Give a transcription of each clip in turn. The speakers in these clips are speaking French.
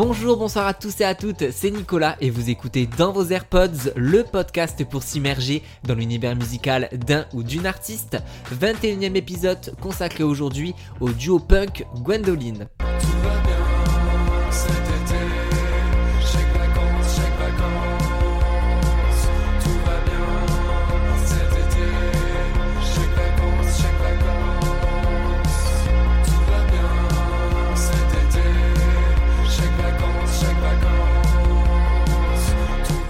Bonjour, bonsoir à tous et à toutes, c'est Nicolas et vous écoutez dans vos AirPods le podcast pour s'immerger dans l'univers musical d'un ou d'une artiste. 21e épisode consacré aujourd'hui au duo punk Gwendoline.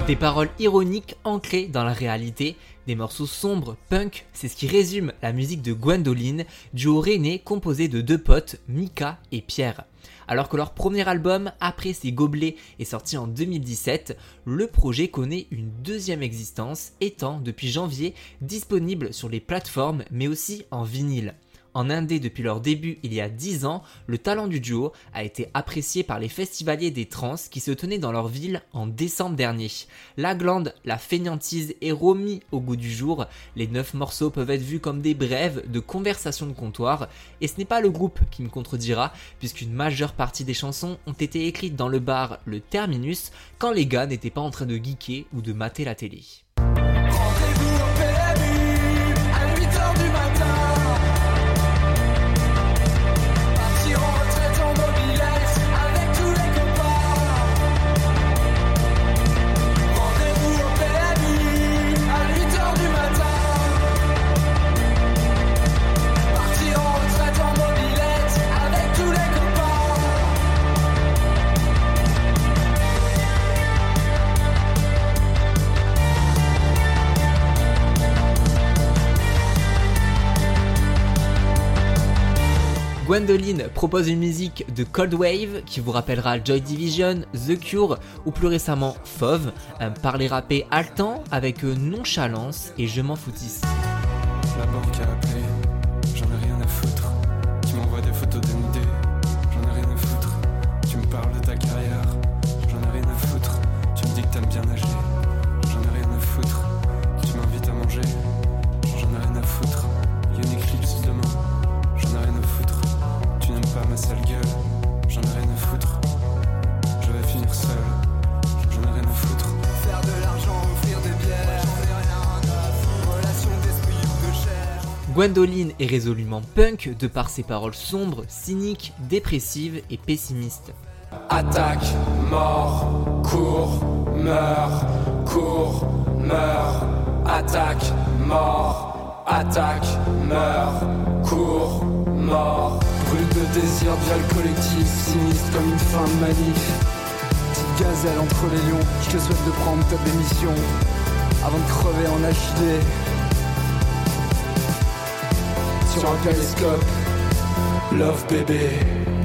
Des paroles ironiques ancrées dans la réalité, des morceaux sombres, punk, c'est ce qui résume la musique de Gwendoline, duo rennais composé de deux potes, Mika et Pierre. Alors que leur premier album, Après ses gobelets, est sorti en 2017, le projet connaît une deuxième existence, étant depuis janvier disponible sur les plateformes mais aussi en vinyle. En Indé depuis leur début il y a 10 ans, le talent du duo a été apprécié par les festivaliers des trans qui se tenaient dans leur ville en décembre dernier. La glande, la fainéantise est remis au goût du jour, les 9 morceaux peuvent être vus comme des brèves de conversation de comptoir, et ce n'est pas le groupe qui me contredira, puisqu'une majeure partie des chansons ont été écrites dans le bar Le Terminus quand les gars n'étaient pas en train de geeker ou de mater la télé. Gwendoline propose une musique de Cold Wave qui vous rappellera Joy Division, The Cure ou plus récemment Fauve, un parler rappé haletant avec nonchalance et je m'en foutisse. Gwendoline est résolument punk de par ses paroles sombres, cyniques, dépressives et pessimistes. Attaque, mort, cours, meurs, cours, meurs, attaque, mort, attaque, meurs, cours, mort. Brûle de désir via le collectif, sinistre comme une fin de manif. Petite gazelle entre les lions, je te souhaite de prendre ta démission avant de crever en HD. Sur un télescope, love bébé.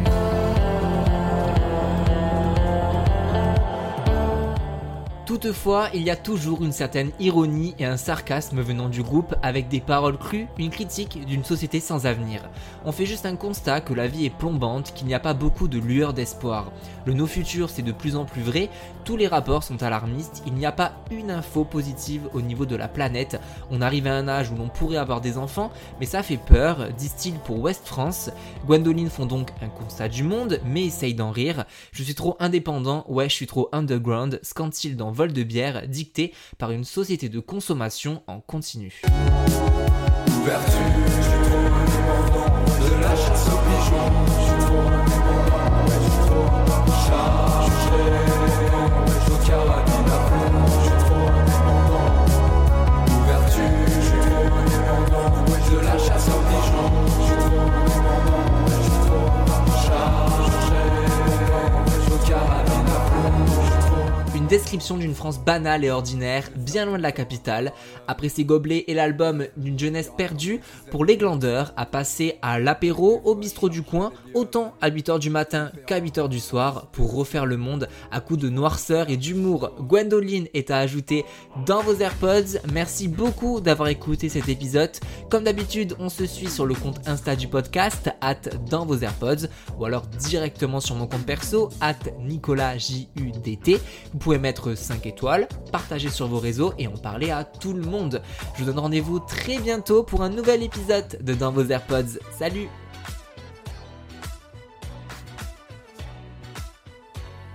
Toutefois, il y a toujours une certaine ironie et un sarcasme venant du groupe avec des paroles crues, une critique d'une société sans avenir. On fait juste un constat que la vie est plombante, qu'il n'y a pas beaucoup de lueur d'espoir. Le no futur c'est de plus en plus vrai, tous les rapports sont alarmistes, il n'y a pas une info positive au niveau de la planète. On arrive à un âge où l'on pourrait avoir des enfants, mais ça fait peur, disent-ils pour West France. Gwendoline font donc un constat du monde, mais essayent d'en rire. Je suis trop indépendant, ouais je suis trop underground, scandent-ils dans Vol de bière dicté par une société de consommation en continu. Description d'une France banale et ordinaire, bien loin de la capitale. Après ses gobelets et l'album d'une jeunesse perdue, pour les glandeurs, à passer à l'apéro, au bistrot du coin, autant à 8h du matin qu'à 8h du soir, pour refaire le monde à coups de noirceur et d'humour. Gwendoline est à ajouter dans vos AirPods. Merci beaucoup d'avoir écouté cet épisode. Comme d'habitude, on se suit sur le compte Insta du podcast, at dans vos AirPods, ou alors directement sur mon compte perso, at NicolasJUDT. Vous mettre 5 étoiles, partager sur vos réseaux et en parler à tout le monde. Je vous donne rendez-vous très bientôt pour un nouvel épisode de Dans vos AirPods. Salut